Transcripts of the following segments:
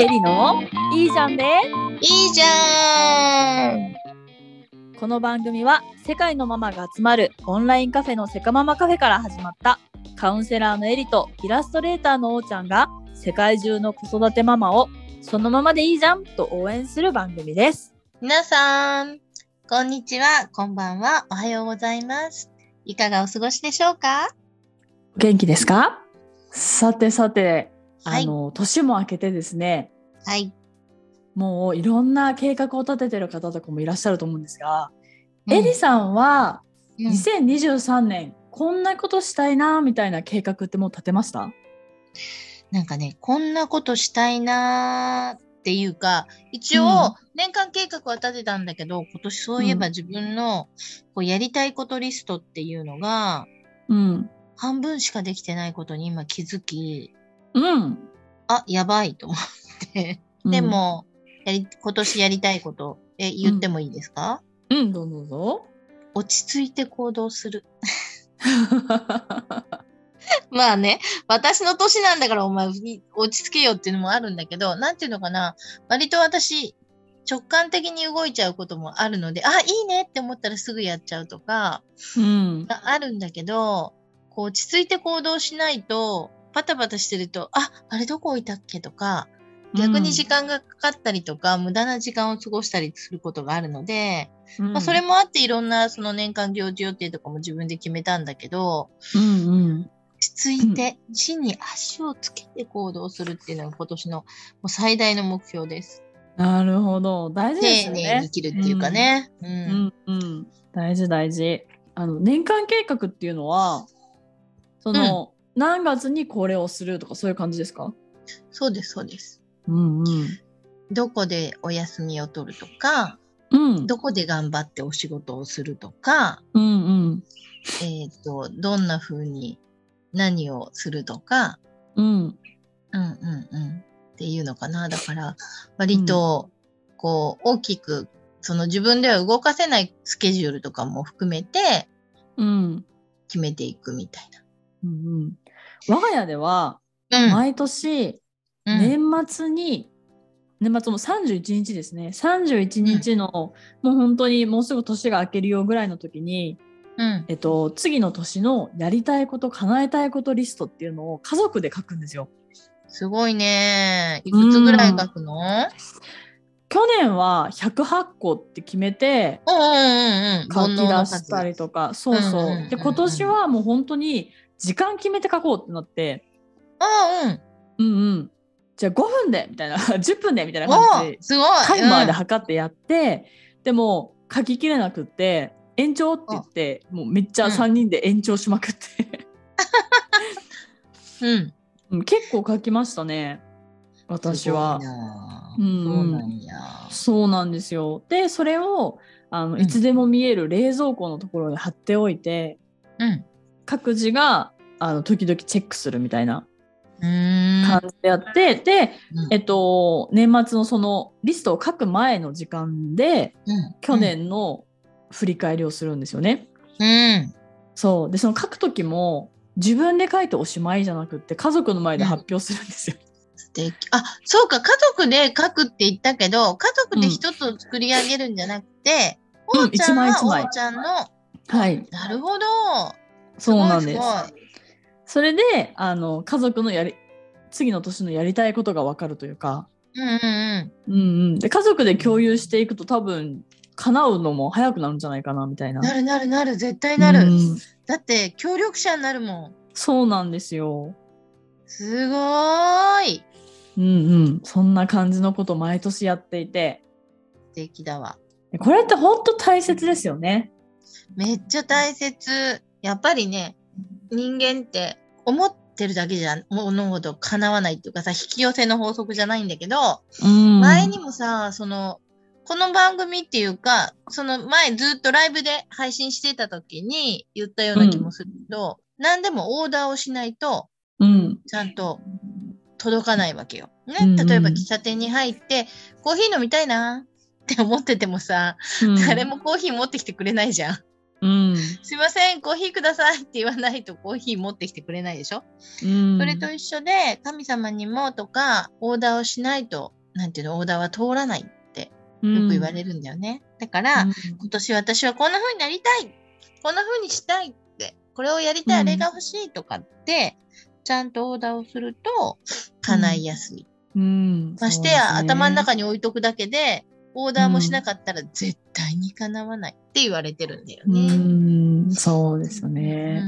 エリのいいじゃんでいいじゃん。この番組は世界のママが集まるオンラインカフェのセカママカフェから始まったカウンセラーのエリとイラストレーターのおーちゃんが世界中の子育てママをそのままでいいじゃんと応援する番組です。皆さん、こんにちは、こんばんは、おはようございます。いかがお過ごしでしょうか？元気ですか？さてさて、はい。あの、年も明けてですね、はい。もういろんな計画を立ててる方とかもいらっしゃると思うんですが、うん。エリさんはうん。2023年、こんなことしたいなみたいな計画ってもう立てました？なんかね、こんなことしたいなーっていうか、一応、うん。年間計画は立てたんだけど、今年そういえばうん。自分のこうやりたいことリストっていうのが、うん。半分しかできてないことに今気づき、うん。あ、やばいと思って。でも、やり、今年やりたいこと、え、言ってもいいですか、うん、うん、どうぞどうぞ。落ち着いて行動する。まあね、私の年なんだからお前落ち着けよっていうのもあるんだけど、なんていうのかな、割と私、直感的に動いちゃうこともあるので、あ、いいねって思ったらすぐやっちゃうとか、うん。があるんだけど、こう落ち着いて行動しないと、パタパタしてると、あ、あれどこ置いたっけとか、逆に時間がかかったりとか、無駄な時間を過ごしたりすることがあるので、うん、まあ、それもあっていろんなその年間行事予定とかも自分で決めたんだけど、うんうん。落ち着いて地に足をつけて行動するっていうのが今年のもう最大の目標です。なるほど。大事です丁寧。に生きるっていうかね。うん。うんうん。大事大事。あの、年間計画っていうのは、その、何月にこれをするとかそういう感じですか？そうです、そうです。うんうん。どこでお休みを取るとか、うん。どこで頑張ってお仕事をするとか、うんうん。えっ、と、どんな風に何をするとか、うん。うんうんうん。っていうのかな。だから、割と、こう、大きく、その自分では動かせないスケジュールとかも含めてうん。決めていくみたいうんうん。我が家では。毎年、うん年末に、年末も31日ですね。31日の、もう本当にもうすぐ年が明けるよぐらいの時に、うん。えっと、次の年のやりたいこと、叶えたいことリストっていうのを家族で書くんですよ。すごいね。いくつぐらい書くの？去年は108個って決めてうんうんうんうん。書き出したり数とか、そうそう。うんうんうんうんで、今年はもう本当に時間決めて書こうってなって、あうん。うんうん。じゃあ5分でみたいな、10分でみたいなお感じで、すごい。タイマーでうん測ってやって、でも書ききれなくって、延長って言って、もうめっちゃうん3人で延長しまくって、うん。うん結構書きましたね。私はうんうんそうなんや。そうなんですよ。で、それをあのうんいつでも見える冷蔵庫のところに貼っておいて、うん。各自があの時々チェックするみたいな。感じでやって、で、うんえっと、年末のそのリストを書く前の時間で、うん去。年の振り返りをするんですよね。うん。そう。で、その書く時も、自分で書いておしまいじゃなくって、家族の前で発表するんですよ。素敵。あ、そうか、家族で書くって言ったけど、家族で一つを作り上げるんじゃなくて、うんおーちゃんはおーちゃんの、はい。なるほど。そうなんです。それで、あの、家族のやり、次の年のやりたいことがわかるというか、うんうんうん。うんうん。で、家族で共有していくと多分、叶うのも早くなるんじゃないかな、みたいな。なるなるなる、絶対なる。うんだって、協力者になるもん。そうなんですよ。すごーい。うんうん。そんな感じのこと毎年やっていて。素敵だわ。これって本当大切ですよね。めっちゃ大切。やっぱりね、人間って思ってるだけじゃ物事叶わないっていうかさ、引き寄せの法則じゃないんだけど、うん。前にもさ、その、この番組っていうか、その前ずっとライブで配信してた時に言ったような気もするけど、何でもオーダーをしないと、うん。ちゃんと届かないわけよ。ね？うんうん例えば喫茶店に入って、コーヒー飲みたいなって思っててもさ、うん誰もコーヒー持ってきてくれないじゃん。うん。すいません、コーヒーくださいって言わないとコーヒー持ってきてくれないでしょ、うん。それと一緒で、神様にもとか、オーダーをしないと、なんていうの、オーダーは通らないってよく言われるんだよね。だから、うん今年私はこんな風になりたいこんな風にしたいって、これをやりたい、うんあれが欲しいとかって、ちゃんとオーダーをすると、叶いやすい。うん。ましてや、ね頭の中に置いとくだけで、オーダーもしなかったら絶対に叶わないって言われてるんだようね。ん、そうですようね。ん。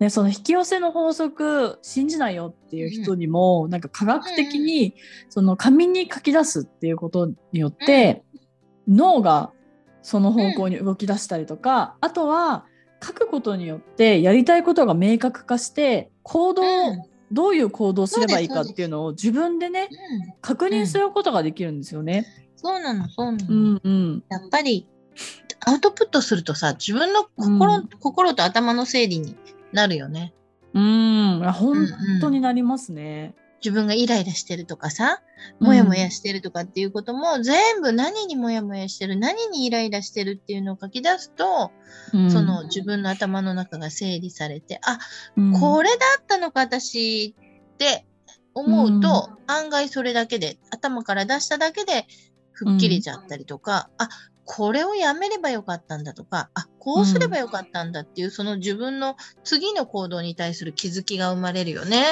ね、その引き寄せの法則信じないよっていう人にも、なんか科学的にその紙に書き出すっていうことによって、脳がその方向に動き出したりとか、あとは書くことによってやりたいことが明確化して行動、うん。どういう行動をすればいいかっていうのを自分でねうん。確認することができるんですよね。そうなの、そうなの。うんうん。やっぱり、アウトプットするとさ、自分の心,、うん。心と頭の整理になるよね。うん、あ本うん当になりますね。自分がイライラしてるとかさ、うん。もやもやしてるとかっていうことも、全部何にもやもやしてる、何にイライラしてるっていうのを書き出すと、うん。その自分の頭の中が整理されて、あ、うん。これだったのか、私って思うと、案外それだけで、頭から出しただけで吹っ切れちゃったりとか、あ、これをやめればよかったんだとか、あ、こうすればよかったんだっていう、その自分の次の行動に対する気づきが生まれるよね。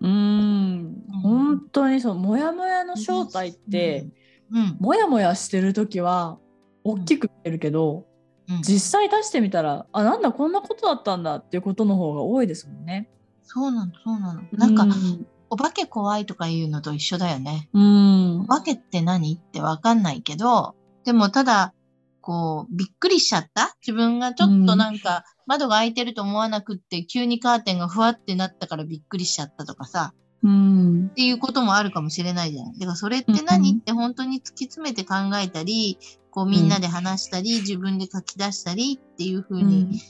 うん、本当にそう、もやもやの正体って、うん、もやもやしてる時は大きく見えるけど、うん。実際出してみたら、あ、なんだ、こんなことだったんだっていうことの方が多いですもんね。そうなの、そうなの。なんか、うん、お化け怖いとかいうのと一緒だよね。うん。お化けって何ってわかんないけど、でもただ、こう、びっくりしちゃった？自分がちょっとなんか、窓が開いてると思わなくって、急にカーテンがふわってなったからびっくりしちゃったとかさ、うん。っていうこともあるかもしれないじゃん。だからそれって何、うんって本当に突き詰めて考えたり、こうみんなで話したり、自分で書き出したりっていう風に、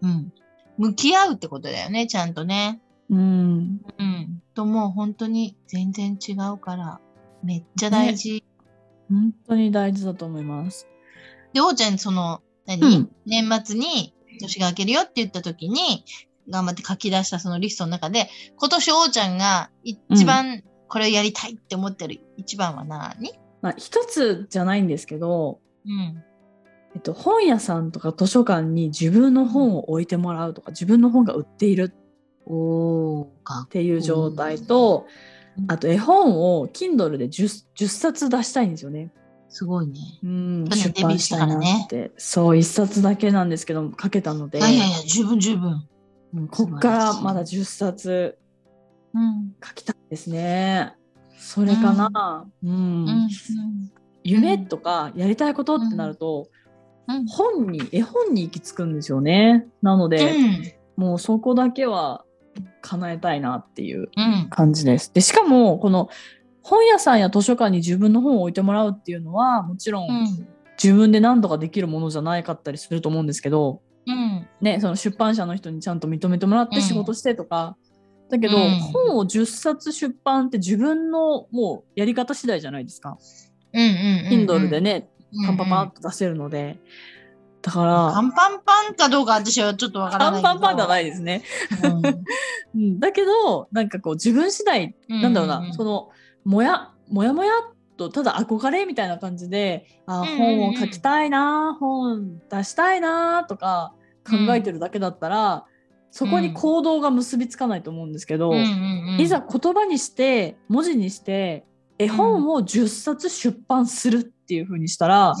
うん、向き合うってことだよね、ちゃんとね。うんうん。ともう本当に全然違うから、めっちゃ大事。本当に大事だと思います。で、おうちゃん、その、何、うん年末に年が明けるよって言った時に、頑張って書き出したそのリストの中で、今年おうちゃんが一番これをやりたいって思ってる一番は何？まあ、一つじゃないんですけど、うん。えっと、本屋さんとか図書館に自分の本を置いてもらうとか、自分の本が売っているっていう状態と、あと絵本を Kindle で 10, 10冊出したいんですよね。すごいね。うん、出版したいなって、そう、一冊だけなんですけど、書けたので、いやいや十分十分。うんこっからまだ10冊うん。書きたいですね。それかな。うん。うん。夢とかやりたいことってなると、うん。本に、絵本に行き着くんですよね。なので、うん。もうそこだけは叶えたいなっていううん。感じです。で、しかも、この本屋さんや図書館に自分の本を置いてもらうっていうのは、もちろんうん。自分で何とかできるものじゃないかったりすると思うんですけど、うん。ね、その出版社の人にちゃんと認めてもらってうん仕事してとか、だけど、うん本を10冊出版って自分のもうやり方次第じゃないですか。うん。うん。Kindle でね、うん、パンパンパンと出せるので。だかパら、ンパンパンかどうか私はちょっとわからパンないけど。パンパンじゃないですね。うん。うん、だけど、なんかこう自分次第、なんだろうな、その、もや、もやもやっとただ憧れみたいな感じで、あ、本を書きたいな、本出したいなとか考えてるだけだったら、そこに行動が結びつかないと思うんですけど、いざ言葉にして文字にして絵本を10冊出版するっていう風にしたら、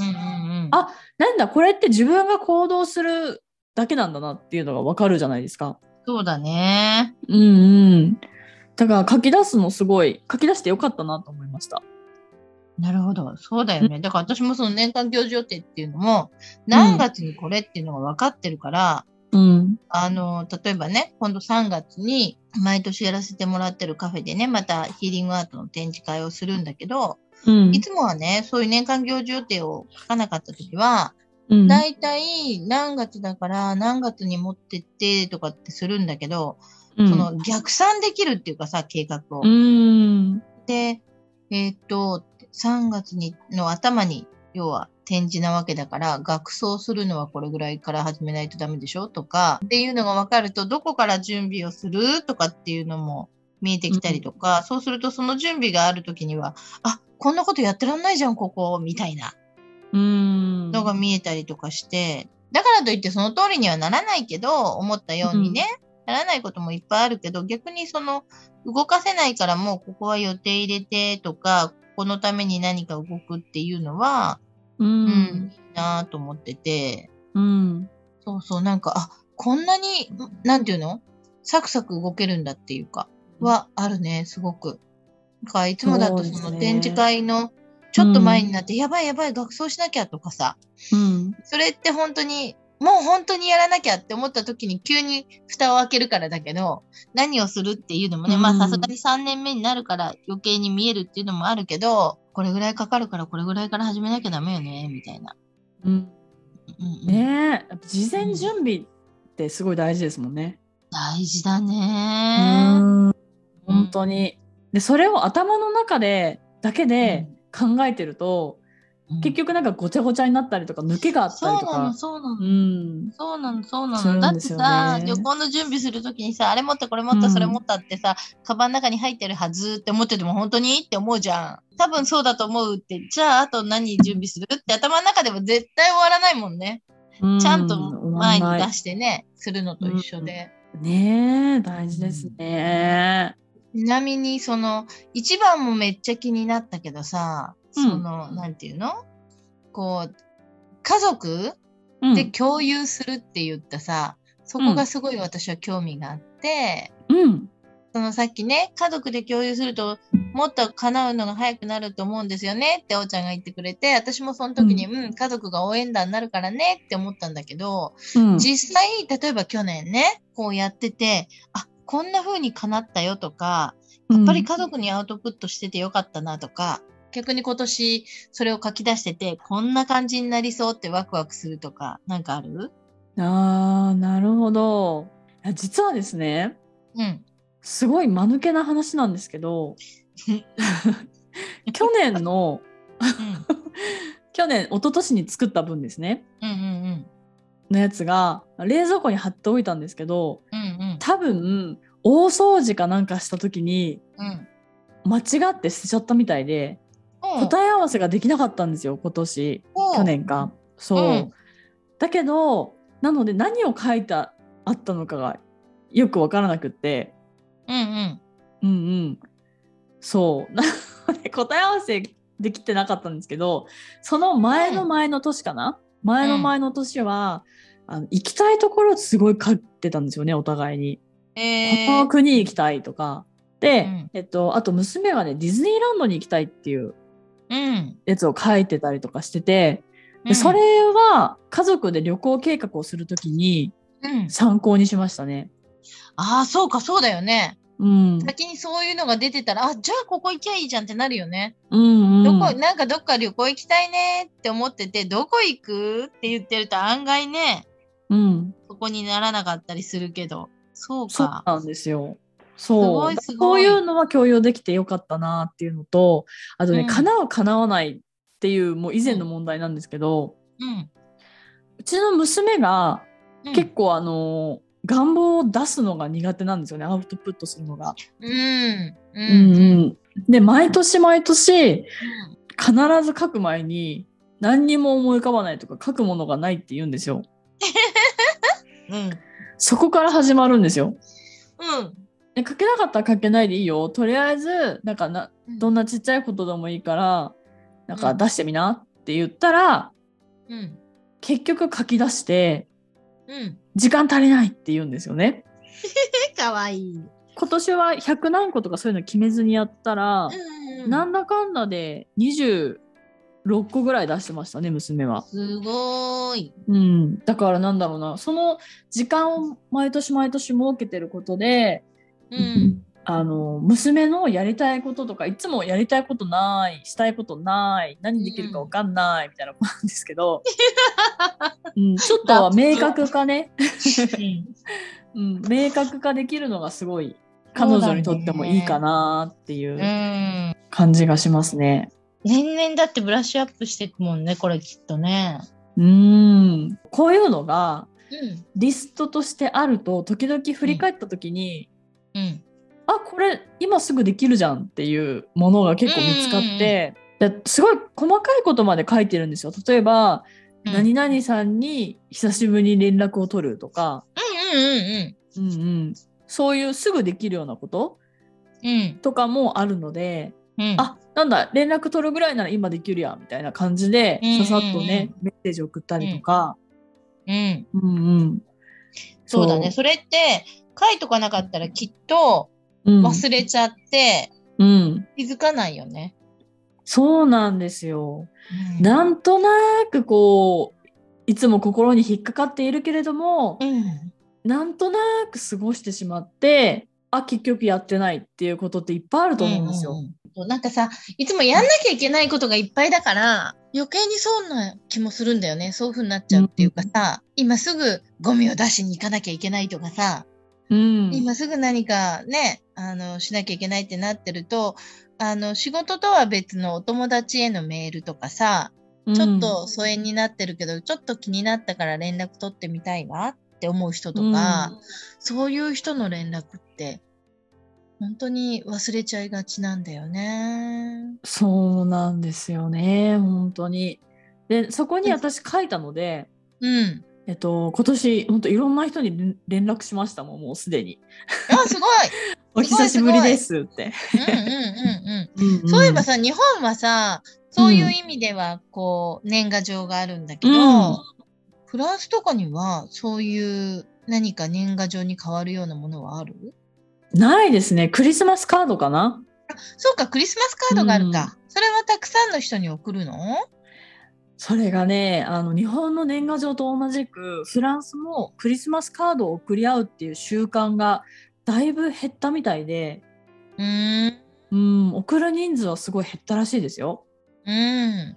あなんだこれって自分が行動するだけなんだなっていうのがわかるじゃないですか。そうだね。うんうん。だから書き出すのすごい書き出してよかったなと思いました。なるほど。そうだよね。だから私もその年間行事予定っていうのも、何月にこれっていうのが分かってるから、うん。あの、例えばね、今度3月に毎年やらせてもらってるカフェでね、またヒーリングアートの展示会をするんだけど、うんいつもはね、そういう年間行事予定を書かなかった時は、うんだいたい何月だから何月に持ってってとかってするんだけど、うんその逆算できるっていうかさ、計画を。うん。で、えーっと、3月にの頭に要は展示なわけだから、学装するのはこれぐらいから始めないとダメでしょとか、っていうのが分かると、どこから準備をするとかっていうのも見えてきたりとか、そうするとその準備があるときには、あ、こんなことやってらんないじゃん、ここ、みたいなうん。のが見えたりとかして、だからといってその通りにはならないけど、思ったようにね、ならないこともいっぱいあるけど、逆にその、動かせないからもうここは予定入れてとか、このために何か動くっていうのは、ううん、ん。いいなと思ってて、うん。そうそう、なんか、あ、こんなに、なんていうの？サクサク動けるんだっていうか、はあるね、すごく。なんか、いつもだとその展示会のちょっと前になって、やばいやばい、学装しなきゃとかさ、うん。それって本当に、もう本当にやらなきゃって思った時に急に蓋を開けるからだけど、何をするっていうのもね、まあうんさすがに3年目になるから余計に見えるっていうのもあるけど、これぐらいかかるからこれぐらいから始めなきゃダメよね、みたいな。うん。うんうんねえ、事前準備ってすごい大事ですもんね。大事だうね。ん。本当に。で、それを頭の中で、だけで考えてると、うん結局なんかごちゃごちゃになったりとか、抜けがあったりとそうなの、か。そうなの。うん。そうなの、そうなの。だってさ、旅行の準備するときにさ、あれ持った、これ持った、うんそれ持ったってさ、カバンの中に入ってるはずって思ってても本当にって思うじゃん。多分そうだと思うって、じゃああと何準備するって頭の中でも絶対終わらないもんね。ちゃんと前に出してね、するのと一緒で。ねえ、大事ですね。ちなみに、その、一番もめっちゃ気になったけどさ、うんその、なんていうの？こう、家族うん。で共有するって言ったさ、そこがすごい私は興味があって、うん。そのさっきね、家族で共有すると、もっと叶うのが早くなると思うんですよねっておーちゃんが言ってくれて、私もその時に、うん、家族が応援団になるからねって思ったんだけど、うん。実際、例えば去年ね、こうやってて、あ、こんな風に叶ったよとか、やっぱり家族にアウトプットしててよかったなとか、逆に今年それを書き出してて、こんな感じになりそうってワクワクするとか、なんかある？ああ、なるほど。実はですね、うん。すごい間抜けな話なんですけど、去年の、うん。去年、一昨年に作った分ですね、うんうんのやつが、冷蔵庫に貼っておいたんですけど、うん。うんうん。多分、大掃除かなんかした時に、うん。間違って捨てちゃったみたいで、答え合わせができなかったんですよ、今年。去年か。そう。うんだけど、なので何を書いてあったのかがよくわからなくって、うんうん。うんうん。そう。なので答え合わせできてなかったんですけど、その前の前の年かな、前の前の年は、あの行きたいところすごい書いてたんですよね、お互いに。えこのー、国行きたいとか。で、うんえっと、あと娘がね、ディズニーランドに行きたいっていううん。やつを書いてたりとかしてて、うんでそれは家族で旅行計画をするときにうん。参考にしましたね。ああ、そうか、そうだよね。うん。先にそういうのが出てたら、あ、じゃあここ行きゃいいじゃんってなるよね。うんうん。どこ、なんかどっか旅行行きたいねって思ってて、どこ行くって言ってると案外ね、うん。そこにならなかったりするけど。そうそうか。なんですよ。そう。こういうのは共有できてよかったなっていうのと、あとね、うん叶う叶わないっていうもう以前の問題なんですけど、うん。うちの娘がうん結構あの、願望を出すのが苦手なんですよね、アウトプットするのが。うん。うん。ううん。んで、毎年毎年、必ず書く前に、何にも思い浮かばないとか書くものがないって言うんですよ。うん。そこから始まるんですよ。うん。で書けなかったら書けないでいいよ。とりあえず、なんかな、どんなちっちゃいことでもいいから、なんか出してみなって言ったら、うん。結局書き出して、うん。時間足りないって言うんですよね。かわいい。今年は100何個とかそういうの決めずにやったら、うん。なんだかんだで26個ぐらい出してましたね、娘は。すごーい。うん。だからなんだろうな、その時間を毎年毎年設けてることで、うん。あの、娘のやりたいこととか、いつもやりたいことない、したいことない、何できるかわかんない、みたいな子なんですけど、うん、ちょっとは明確化ね、うん、明確化できるのがすごい、彼女にとってもいいかなっていううん。感じがしますね。年々だってブラッシュアップしていくもんね、これきっとね。うーん。こういうのがうん。リストとしてあると、時々振り返った時に、うん。あ、これ今すぐできるじゃんっていうものが結構見つかって、ですごい細かいことまで書いてるんですよ。例えば、うん何々さんに久しぶりに連絡を取るとか、うんうんそういうすぐできるようなことうん。うん。とかもあるので、うん。あなんだ連絡取るぐらいなら今できるやんみたいな感じでささっとね、メッセージ送ったりとか、うん。うんうん、そうだね。それって、書いとかなかったらきっとうん忘れちゃってうん、気づかないよね。そうなんですよ。うんなんとなくこういつも心に引っかかっているけれども、うん。なんとなく過ごしてしまってあ結局やってないっていうことっていっぱいあると思うんですよ。うんうんうんなんかさ、いつもやんなきゃいけないことがいっぱいだから、余計にそうな気もするんだよね。そういう風になっちゃうっていうかさ、今すぐゴミを出しに行かなきゃいけないとかさ、うん今すぐ何かね、あの、しなきゃいけないってなってると、あの、仕事とは別のお友達へのメールとかさ、ちょっと疎遠になってるけど、ちょっと気になったから連絡取ってみたいわって思う人とか、そういう人の連絡って、本当に忘れちゃいがちなんだよね。そうなんですよね本当に。でそこに私書いたので、うん。えっと、今年本当いろんな人に連連絡しましたもんもうすでに。あ、すごい。お久しぶりですって。うんうんうんうんうん。そういえばさ、日本はさ、そういう意味では、こう、年賀状があるんだけど、うんフランスとかには、そういう何か年賀状に変わるようなものはある？ないですねクリスマスカードかなそうか、クリスマスカードがあるか。うんそれはたくさんの人に送るの？それがねあの日本の年賀状と同じくフランスもクリスマスカードを送り合うっていう習慣がだいぶ減ったみたいで、うーん。うん、送る人数はすごい減ったらしいですよ。うん。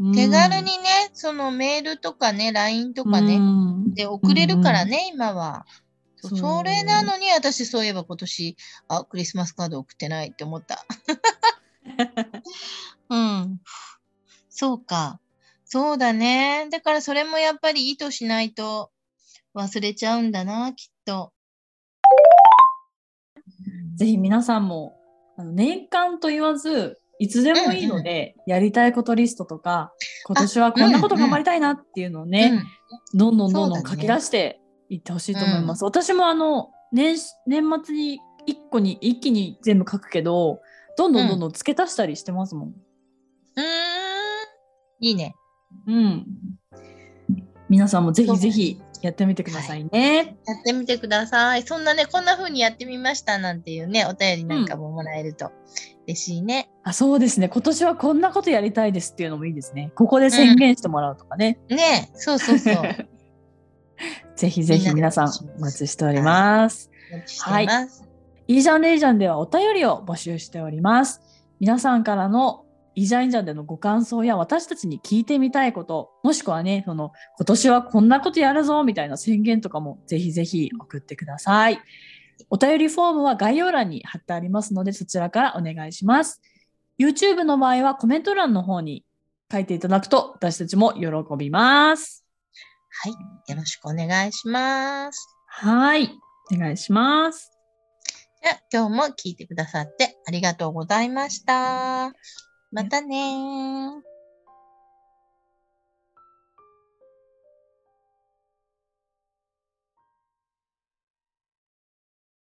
うん手軽にね、そのメールとかね、LINE とかね、うんで送れるからね、今は。それなのに私そういえば今年、あ、クリスマスカード送ってないって思った。うん。そうか。そうだね。だからそれもやっぱり意図しないと忘れちゃうんだな、きっと。ぜひ皆さんもあの年間と言わずいつでもいいので、やりたいことリストとか今年はこんなこと頑張りたいなっていうのをね、どんどんどんどんそうだね書き出していってほしいと思います。私もあの年年末に一個に一気に全部書くけどどんどんどんどん付け足したりしてますもん。うん。ん。いいね。うん。皆さんもぜひぜひやってみてくださいね。やってみてください。そんなね、こんな風にやってみましたなんていうね、お便りなんかももらえると嬉しいね。あそうですね。今年はこんなことやりたいですっていうのもいいですね。ここで宣言してもらうとかね。ねそうそうそう。ぜひぜひ皆さんお待ちしております。お待ちしています。イージャンレイジャンではお便りを募集しております。皆さんからのイージャンイージャンでのご感想や私たちに聞いてみたいこと、もしくはね、その今年はこんなことやるぞみたいな宣言とかもぜひぜひ送ってください。お便りフォームは概要欄に貼ってありますのでそちらからお願いします。YouTube の場合はコメント欄の方に書いていただくと私たちも喜びます。はい。よろしくお願いします。はい。お願いします。じゃあ、今日も聞いてくださってありがとうございました。またねー。